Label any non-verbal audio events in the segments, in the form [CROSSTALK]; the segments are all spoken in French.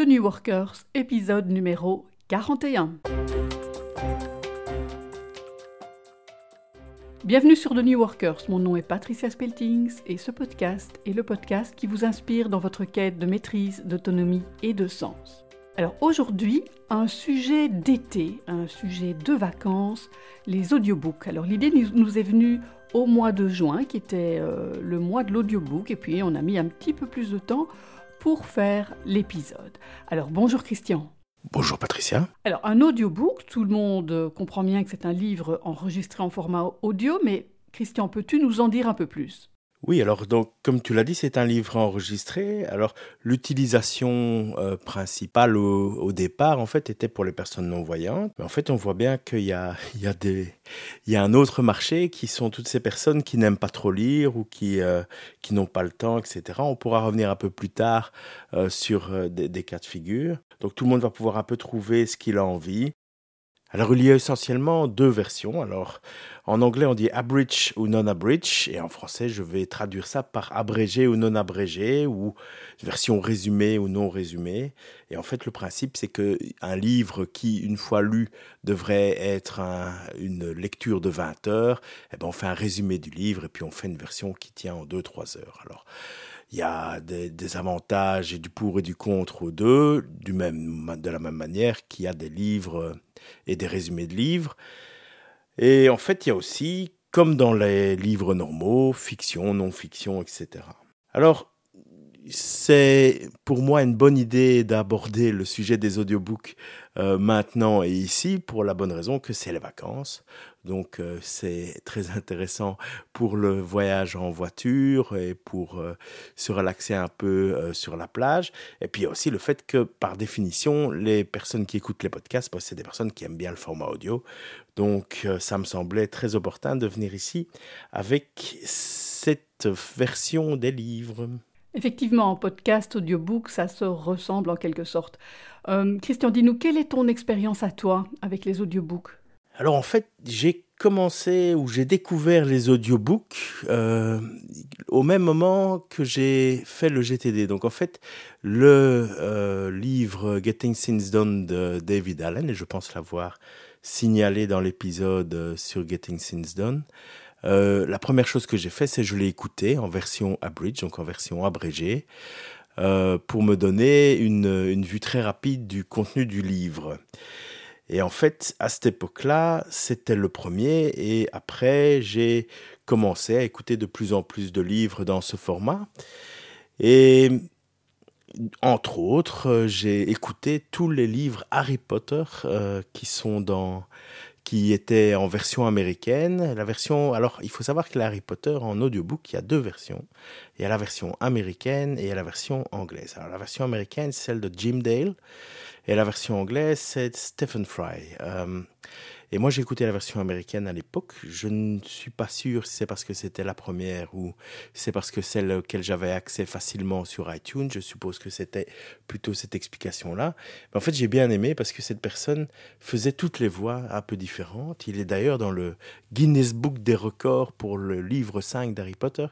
The New Workers, épisode numéro 41. Bienvenue sur The New Workers, mon nom est Patricia Speltings et ce podcast est le podcast qui vous inspire dans votre quête de maîtrise, d'autonomie et de sens. Alors aujourd'hui, un sujet d'été, un sujet de vacances, les audiobooks. Alors l'idée nous est venue au mois de juin, qui était euh, le mois de l'audiobook, et puis on a mis un petit peu plus de temps pour faire l'épisode. Alors bonjour Christian. Bonjour Patricia. Alors un audiobook, tout le monde comprend bien que c'est un livre enregistré en format audio, mais Christian, peux-tu nous en dire un peu plus? Oui, alors donc comme tu l'as dit, c'est un livre enregistré. Alors l'utilisation euh, principale au, départ, en fait, était pour les personnes non voyantes. Mais en fait, on voit bien qu'il y a, [LAUGHS] il y a des, il y a un autre marché qui sont toutes ces personnes qui n'aiment pas trop lire ou qui, euh, n'ont pas le temps, etc. On pourra revenir un peu plus tard euh, sur des, des cas de figure. Donc tout le monde va pouvoir un peu trouver ce qu'il a envie. Alors il y a essentiellement deux versions. Alors en anglais on dit abridge ou non abridge et en français je vais traduire ça par abrégé ou non abrégé ou version résumée ou non résumée. Et en fait le principe c'est que un livre qui une fois lu devrait être une lecture de 20 heures, eh ben on fait un résumé du livre et puis on fait une version qui tient en 2-3 heures. Alors il y a des, avantages et du pour et du contre aux deux, du même, de la même manière qu'il y a des livres et des résumés de livres. Et en fait, il y a aussi, comme dans les livres normaux, fiction, non-fiction, etc. Alors, c'est pour moi une bonne idée d'aborder le sujet des audiobooks euh, maintenant et ici pour la bonne raison que c'est les vacances. Donc euh, c'est très intéressant pour le voyage en voiture et pour euh, se relaxer un peu sur la plage. Et puis aussi le fait que par définition, les personnes qui écoutent les podcasts, bah, c'est des personnes qui aiment bien le format audio. Donc ça me semblait très opportun de venir ici avec cette version des livres. Effectivement, en podcast, audiobook, ça se ressemble en quelque sorte. Euh, Christian, dis-nous, quelle est ton expérience à toi avec les audiobooks? Alors en fait, j'ai commencé ou j'ai découvert les audiobooks euh, au même moment que j'ai fait le GTD. Donc en fait, le euh, livre Getting Things Done de David Allen, et je pense l'avoir signalé dans l'épisode sur Getting Things Done, euh, la première chose que j'ai fait, c'est je l'ai écouté en version abridge, donc en version abrégée, euh, pour me donner une, une, vue très rapide du contenu du livre. Et en fait, à cette époque-là, c'était le premier, et après, j'ai commencé à écouter de plus en plus de livres dans ce format. Et entre autres, j'ai écouté tous les livres Harry Potter euh, qui sont dans qui était en version américaine. La version, alors il faut savoir que Harry Potter en audiobook, il y a deux versions. Il y a la version américaine et il y a la version anglaise. Alors la version américaine, c'est celle de Jim Dale et la version anglaise, c'est Stephen Fry. Euh, et moi, j'ai écouté la version américaine à l'époque. Je ne suis pas sûr si c'est parce que c'était la première ou c'est parce que celle auquel j'avais accès facilement sur iTunes. Je suppose que c'était plutôt cette explication-là. Mais en fait, j'ai bien aimé parce que cette personne faisait toutes les voix un peu différentes. Il est d'ailleurs dans le Guinness Book des records pour le livre 5 d'Harry Potter.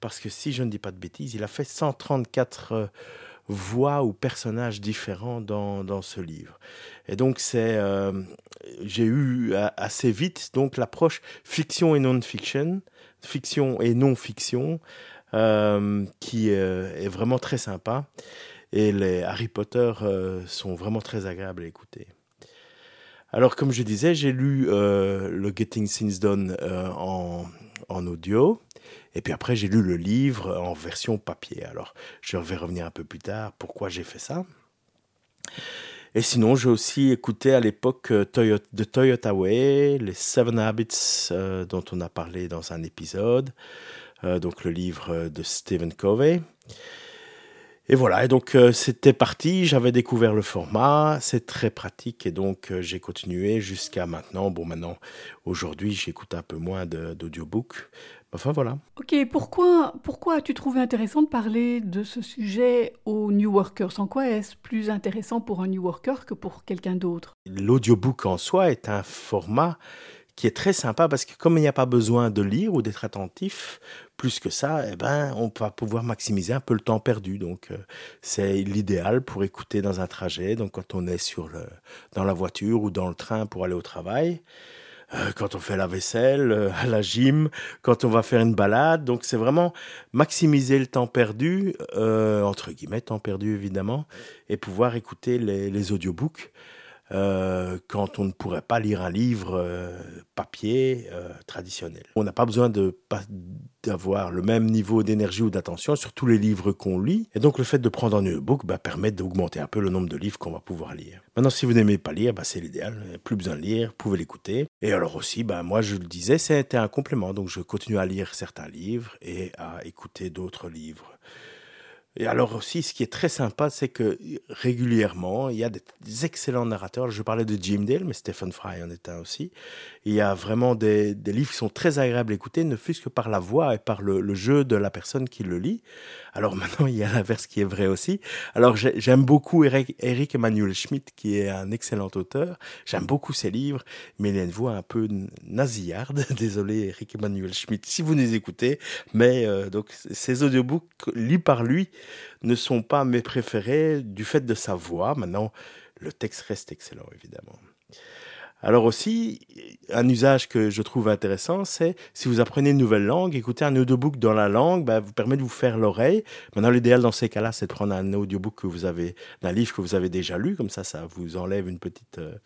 Parce que si je ne dis pas de bêtises, il a fait 134 voix ou personnages différents dans, dans ce livre. Et donc c'est, euh, j'ai eu assez vite donc l'approche fiction et non-fiction, fiction et non-fiction, euh, qui euh, est vraiment très sympa. Et les Harry Potter sont vraiment très agréables à écouter. Alors, comme je disais, j'ai lu le Getting Things Done en, en, audio. Et puis après, j'ai lu le livre en version papier. Alors, je vais revenir un peu plus tard pourquoi j'ai fait ça. Et sinon, j'ai aussi écouté à l'époque euh, de Toyota Way, les Seven Habits euh, dont on a parlé dans un épisode, euh, donc le livre de Stephen Covey. Et voilà, et donc c'était parti, j'avais découvert le format, c'est très pratique et donc j'ai continué jusqu'à maintenant. Bon, maintenant, aujourd'hui, j'écoute un peu moins d'audiobook, Enfin voilà. Ok, pourquoi, pourquoi as-tu trouvé intéressant de parler de ce sujet aux New Workers En quoi est-ce plus intéressant pour un New Worker que pour quelqu'un d'autre? L'audiobook en soi est un format qui est très sympa parce que comme il n'y a pas besoin de lire ou d'être attentif plus que ça, eh ben, on va pouvoir maximiser un peu le temps perdu. Donc, euh, c'est l'idéal pour écouter dans un trajet. Donc, quand on est sur le, dans la voiture ou dans le train pour aller au travail, euh, quand on fait la vaisselle, euh, à [LAUGHS] la gym, quand on va faire une balade. Donc, c'est vraiment maximiser le temps perdu, entre guillemets, temps perdu évidemment, et pouvoir écouter les, audiobooks. Euh, quand on ne pourrait pas lire un livre euh, papier euh, traditionnel. On n'a pas besoin de d'avoir le même niveau d'énergie ou d'attention sur tous les livres qu'on lit. Et donc le fait de prendre un e-book bah, permet d'augmenter un peu le nombre de livres qu'on va pouvoir lire. Maintenant, si vous n'aimez pas lire, bah, c'est l'idéal. Plus besoin de lire, vous pouvez l'écouter. Et alors aussi, bah, moi je le disais, c'était un complément. Donc je continue à lire certains livres et à écouter d'autres livres. Et alors aussi, ce qui est très sympa, c'est que régulièrement, il y a des, excellents narrateurs. Je parlais de Jim Dale, mais Stephen Fry en est un aussi. Il y a vraiment des, livres qui sont très agréables à écouter, ne fût-ce que par la voix et par le, jeu de la personne qui le lit. Alors [LAUGHS] maintenant, il y a l'inverse qui est vrai aussi. Alors j'aime beaucoup Eric, Eric, Emmanuel Schmidt, qui est un excellent auteur. J'aime beaucoup ses livres, mais il a une voix un peu nasillarde. [LAUGHS] Désolé, Eric Emmanuel Schmidt, si vous les écoutez. Mais euh, donc, ces audiobooks lus par lui, ne sont pas mes préférés du fait de sa voix. Maintenant, le texte reste excellent, évidemment. Alors aussi, un usage que je trouve intéressant, c'est si vous apprenez une nouvelle langue, écouter un audiobook dans la langue bah, vous permet de vous faire l'oreille. Maintenant, l'idéal dans ces cas-là, c'est de prendre un audiobook que vous avez, d'un livre que vous avez déjà lu, comme ça, ça vous enlève une petite, euh,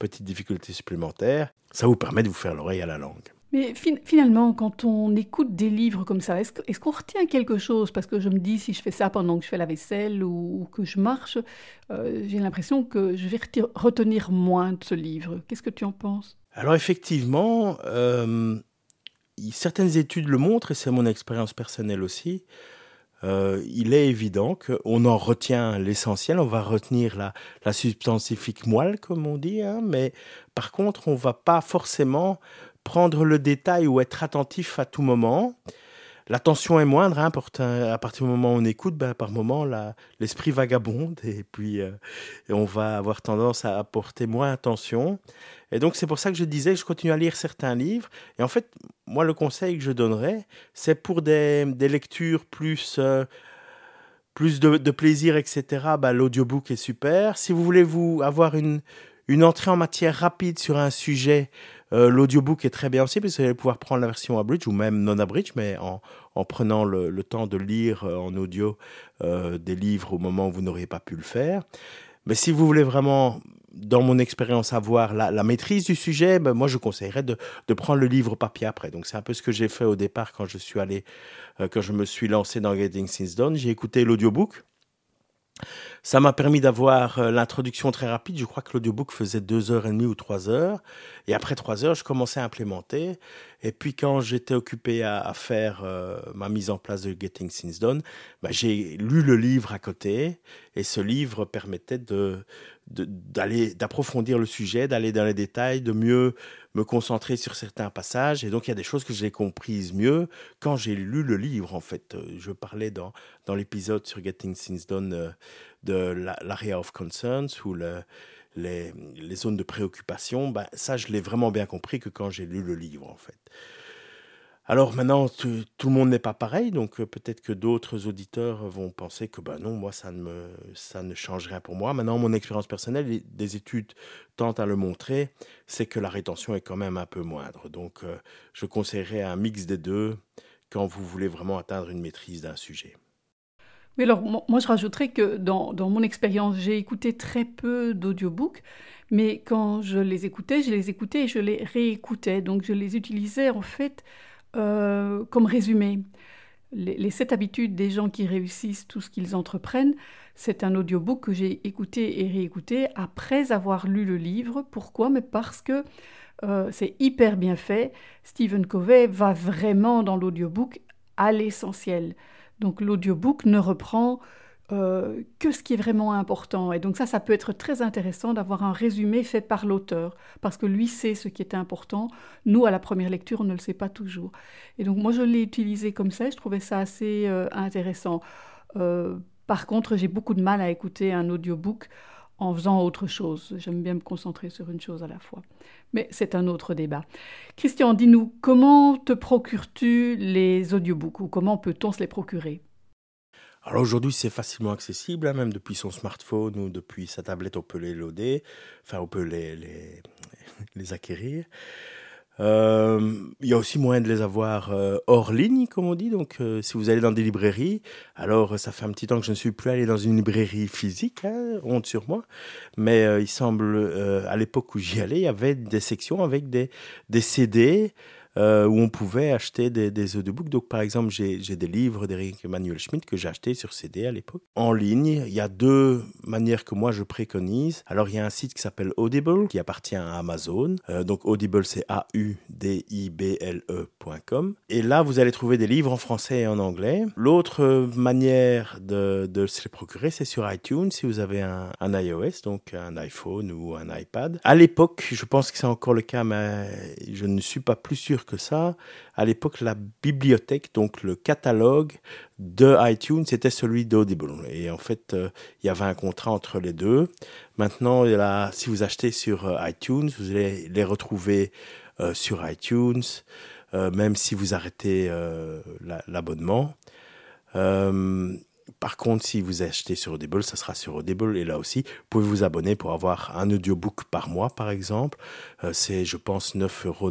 petite difficulté supplémentaire. Ça vous permet de vous faire l'oreille à la langue. Mais finalement, quand on écoute des livres comme ça, est-ce qu'on retient quelque chose? Parce que je me dis, si je fais ça pendant que je fais la vaisselle ou, que je marche, euh, j'ai l'impression que je vais retenir moins de ce livre. Qu'est-ce que tu en penses? Alors effectivement, euh, certaines études le montrent, et c'est mon expérience personnelle aussi. Euh, il est évident qu'on en retient l'essentiel, on va retenir la, la substantifique moelle, comme on dit, hein, mais par contre, on va pas forcément prendre le détail ou être attentif à tout moment. L'attention est moindre, hein, à partir du moment où on écoute, ben, par moment, l'esprit vagabonde et puis euh, on va avoir tendance à apporter moins attention. Et donc c'est pour ça que je disais que je continue à lire certains livres. Et en fait, moi, le conseil que je donnerais, c'est pour des, lectures plus... Euh, plus de, plaisir, etc., ben, l'audiobook est super. Si vous voulez vous avoir une, une entrée en matière rapide sur un sujet, euh, l'audiobook est très bien aussi parce vous allez pouvoir prendre la version abridge ou même non abridge, mais en, en prenant le, temps de lire euh, en audio euh, des livres au moment où vous n'auriez pas pu le faire. Mais si vous voulez vraiment, dans mon expérience, avoir la, maîtrise du sujet, ben moi je conseillerais de, prendre le livre papier après. Donc c'est un peu ce que j'ai fait au départ quand je suis allé, quand je me suis lancé dans Getting Things Done. J'ai écouté l'audiobook. Ça m'a permis d'avoir euh, l'introduction très rapide. Je crois que l'audiobook faisait deux heures et demie ou trois heures. Et après trois heures, je commençais à implémenter. Et puis quand j'étais occupé à, faire euh, ma mise en place de Getting Things Done, bah, j'ai lu le livre à côté. Et ce livre permettait d'aller d'approfondir le sujet, d'aller dans les détails, de mieux me concentrer sur certains passages. Et donc il y a des choses que j'ai comprises mieux quand j'ai lu le livre. En fait, euh, je parlais dans dans l'épisode sur Getting Things Done de l'area of concerns ou le, les, les, zones de préoccupation. Ben, ça, je l'ai vraiment bien compris que quand j'ai lu le livre, en fait. Alors maintenant, tout, le monde n'est pas pareil, donc euh, peut-être que d'autres auditeurs vont penser que ben non, moi ça ne me, ça ne change rien pour moi. Maintenant, mon expérience personnelle, des études tentent à le montrer, c'est que la rétention est quand même un peu moindre. Donc, euh, je conseillerais un mix des deux quand vous voulez vraiment atteindre une maîtrise d'un sujet. Oui, alors moi je rajouterais que dans, mon expérience, j'ai écouté très peu d'audiobooks, mais quand je les écoutais, je les écoutais et je les réécoutais. Donc je les utilisais en fait euh, comme résumé, les, sept habitudes des gens qui réussissent tout ce qu'ils entreprennent, c'est un audiobook que j'ai écouté et réécouté après avoir lu le livre. Pourquoi? Mais parce que euh, c'est hyper bien fait. Stephen Covey va vraiment dans l'audiobook à l'essentiel. Donc l'audiobook ne reprend euh, que ce qui est vraiment important. Et donc ça, ça peut être très intéressant d'avoir un résumé fait par l'auteur, parce que lui sait ce qui est important. Nous, à la première lecture, on ne le sait pas toujours. Et donc moi, je l'ai utilisé comme ça, je trouvais ça assez euh, intéressant. Euh, par contre, j'ai beaucoup de mal à écouter un audiobook en faisant autre chose. J'aime bien me concentrer sur une chose à la fois. Mais c'est un autre débat. Christian, dis-nous, comment te procures-tu les audiobooks ou comment peut-on se les procurer? Alors aujourd'hui, c'est facilement accessible, hein, même depuis son smartphone ou depuis sa tablette, on peut les loader, enfin on peut les, les, [LAUGHS] les acquérir. Euh, il y a aussi moyen de les avoir euh, hors ligne, comme on dit. Donc, euh, si vous allez dans des librairies, alors ça fait un petit temps que je ne suis plus allé dans une librairie physique, hein, honte sur moi. Mais il semble, à l'époque où j'y allais, il y avait des sections avec des, des CD euh, où on pouvait acheter des, des audiobooks. Donc, par exemple, j'ai des livres d'Eric Emmanuel Schmitt que j'ai achetés sur CD à l'époque. En ligne, il y a deux manières que moi je préconise. Alors, il y a un site qui s'appelle Audible, qui appartient à Amazon. Euh, donc, Audible, c'est A-U-D-I-B-L-E.com. Et là, vous allez trouver des livres en français et en anglais. L'autre manière de, de, se les procurer, c'est sur iTunes, si vous avez un, un iOS, donc un iPhone ou un iPad. À l'époque, je pense que c'est encore le cas, mais je ne suis pas plus sûr que ça. À l'époque, la bibliothèque, donc le catalogue de iTunes, c'était celui d'Audible. Et en fait, euh, il y avait un contrat entre les deux. Maintenant, là, si vous achetez sur euh, iTunes, vous allez les retrouver euh, sur iTunes, même si vous arrêtez l'abonnement. Par contre, si vous achetez sur Audible, ça sera sur Audible. Et là aussi, vous pouvez vous abonner pour avoir un audiobook par mois, par exemple. Euh, c'est, je pense, 9,95 euros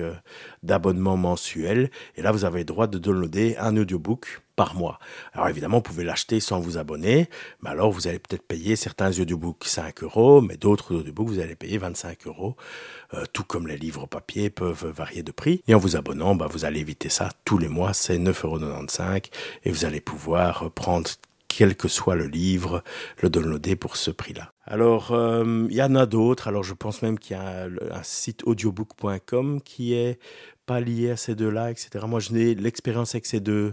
euh, d'abonnement mensuel. Et là, vous avez le droit de downloader un audiobook par mois. Alors évidemment, vous pouvez l'acheter sans vous abonner, mais alors vous allez peut-être payer certains audiobooks 5 euros, mais d'autres audiobooks, vous allez payer 25 euros, euh, tout comme les livres papier peuvent varier de prix. Et en vous abonnant, bah, vous allez éviter ça tous les mois, c'est 9,95 euros, et vous allez pouvoir prendre quel que soit le livre, le downloader pour ce prix-là. Alors, euh, il y en a d'autres. Alors, je pense même qu'il y a un, site audiobook.com qui est pas lié à ces deux-là, etc. Moi, je n'ai l'expérience avec ces deux,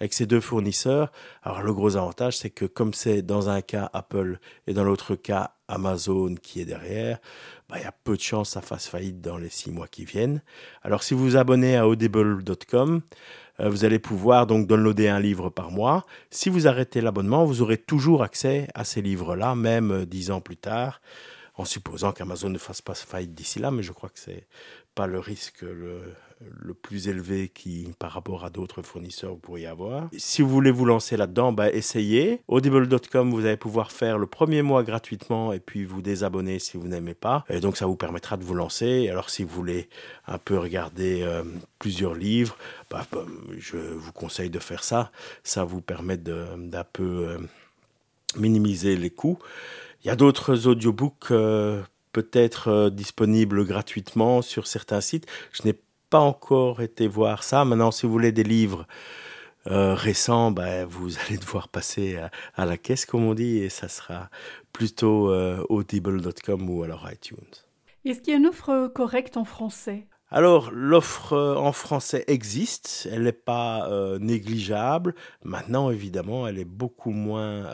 avec ces deux fournisseurs. Alors le gros avantage, c'est que comme c'est dans un cas Apple et dans l'autre cas Amazon qui est derrière, bah, il y a peu de chances que ça fasse faillite dans les six mois qui viennent. Alors si vous vous abonnez à audible.com, euh, vous allez pouvoir donc downloader un livre par mois. Si vous arrêtez l'abonnement, vous aurez toujours accès à ces livres-là, même euh, dix ans plus tard, en supposant qu'Amazon ne fasse pas faillite d'ici là, mais je crois que c'est pas le risque le, plus élevé qui, par rapport à d'autres fournisseurs, vous pourriez avoir. Si vous voulez vous lancer là-dedans, bah, essayez. Audible.com, vous allez pouvoir faire le premier mois gratuitement et puis vous désabonner si vous n'aimez pas. Et donc, ça vous permettra de vous lancer. Alors, si vous voulez un peu regarder euh, plusieurs livres, bah, bah, je vous conseille de faire ça. Ça vous permet d'un peu euh, minimiser les coûts. Il y a d'autres audiobooks euh, peut-être disponibles gratuitement sur certains sites. Je n'ai pas encore été voir ça. Maintenant, si vous voulez des livres euh, récents, ben, vous [LAUGHS] allez devoir passer à, la caisse, comme on dit, et ça sera plutôt euh, audible.com ou alors iTunes. Est-ce qu'il y a une offre correcte en français? Alors, l'offre euh, en français existe, elle n'est pas négligeable. Maintenant, évidemment, elle est beaucoup moins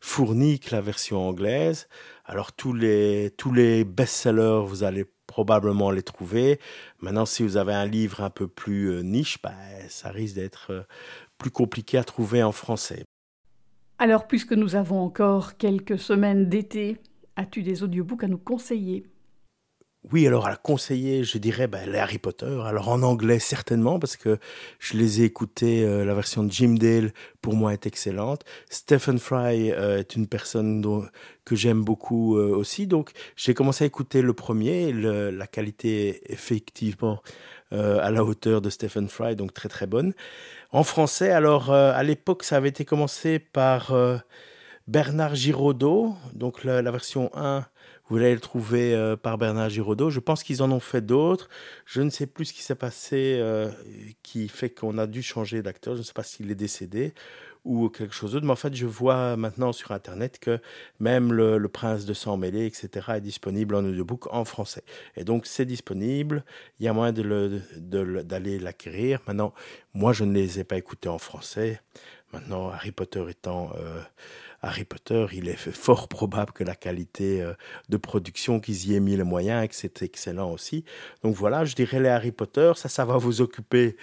fournie que la version anglaise. Alors, tous les, tous les best-sellers, vous allez probablement les trouver. Maintenant, si vous avez un livre un peu plus euh, niche, bah, ça risque d'être euh, plus compliqué à trouver en français. Alors, puisque nous avons encore quelques semaines d'été, as-tu des audiobooks à nous conseiller? Oui, alors à la conseiller, je dirais ben, les Harry Potter. Alors en anglais certainement parce que je les ai écoutés. Euh, la version de Jim Dale pour moi est excellente. Stephen Fry euh, est une personne que j'aime beaucoup euh, aussi. Donc j'ai commencé à écouter le premier. La qualité est effectivement à la hauteur de Stephen Fry, donc très très bonne. En français, alors à l'époque ça avait été commencé par Bernard Giraudot, donc la, la version 1 vous allez le trouver euh, par Bernard Giraudot. Je pense qu'ils en ont fait d'autres. Je ne sais plus ce qui s'est passé euh, qui fait qu'on a dû changer d'acteur. Je ne sais pas s'il est décédé ou quelque chose d'autre. Mais en fait, je vois maintenant sur Internet que même le, Prince de Sang Mêlé, etc., est disponible en audiobook en français. Et donc, c'est disponible. Il y a moyen d'aller de d'aller l'acquérir. Maintenant, moi, je ne les ai pas écoutés en français. Maintenant, Harry Potter étant... Euh, Harry Potter, il est fort probable que la qualité euh, de production qu'ils y aient mis les moyens et que c'est excellent aussi. Donc voilà, je dirais les Harry Potter, ça, ça va vous occuper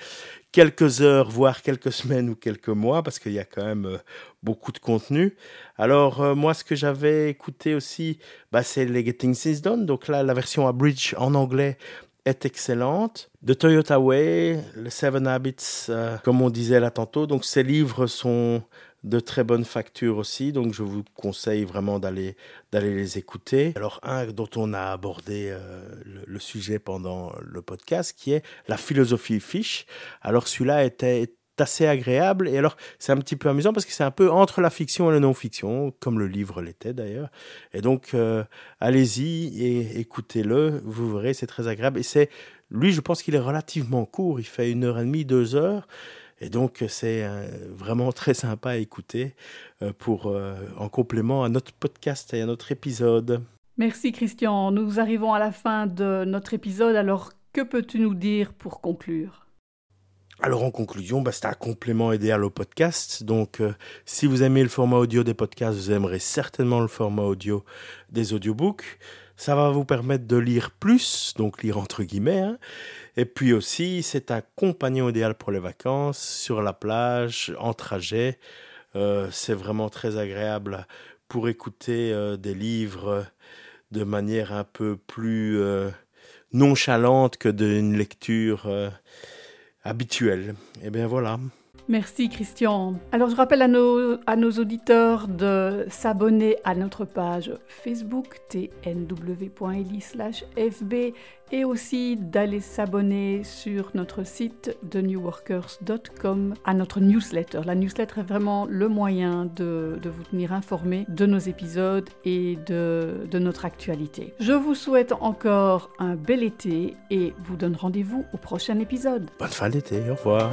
quelques heures, voire quelques semaines ou quelques mois, parce qu'il y a quand même euh, beaucoup de contenu. Alors euh, moi, ce que j'avais écouté aussi, bah, c'est les Getting Things Done. Donc là, la version à bridge en anglais est excellente. The Toyota Way, les Seven Habits, comme on disait là tantôt. Donc ces livres sont de très bonne facture aussi, donc je vous conseille vraiment d'aller d'aller les écouter. Alors un dont on a abordé euh, le, sujet pendant le podcast, qui est la philosophie fiche. Alors celui-là était assez agréable et alors c'est un petit peu amusant parce que c'est un peu entre la fiction et la non-fiction, comme le livre l'était d'ailleurs. Et donc euh, allez-y et écoutez-le, vous verrez, c'est très agréable. Et c'est lui, je pense qu'il est relativement court, il fait une heure et demie, deux heures. Et donc, c'est euh, vraiment très sympa à écouter euh, pour, euh, en complément à notre podcast et à notre épisode. Merci Christian. Nous arrivons à la fin de notre épisode. Alors, que peux-tu nous dire pour conclure? Alors en conclusion, bah, c'est un complément idéal au podcast. Donc si vous aimez le format audio des podcasts, vous aimerez certainement le format audio des audiobooks. Ça va vous permettre de lire plus, donc lire entre guillemets. Hein. Et puis aussi, c'est un compagnon idéal pour les vacances, sur la plage, en trajet. Euh, c'est vraiment très agréable pour écouter euh, des livres de manière un peu plus euh, nonchalante que d'une lecture habituelle. Et eh bien voilà. Merci Christian. Alors je rappelle à nos, à auditeurs de s'abonner à notre page Facebook tnw.eli fb et aussi d'aller s'abonner sur notre site de newworkers.com à notre newsletter. La newsletter est vraiment le moyen de, de vous tenir informé de nos épisodes et de notre actualité. Je vous souhaite encore un bel été et vous donne rendez-vous au prochain épisode. Bonne fin d'été, au revoir.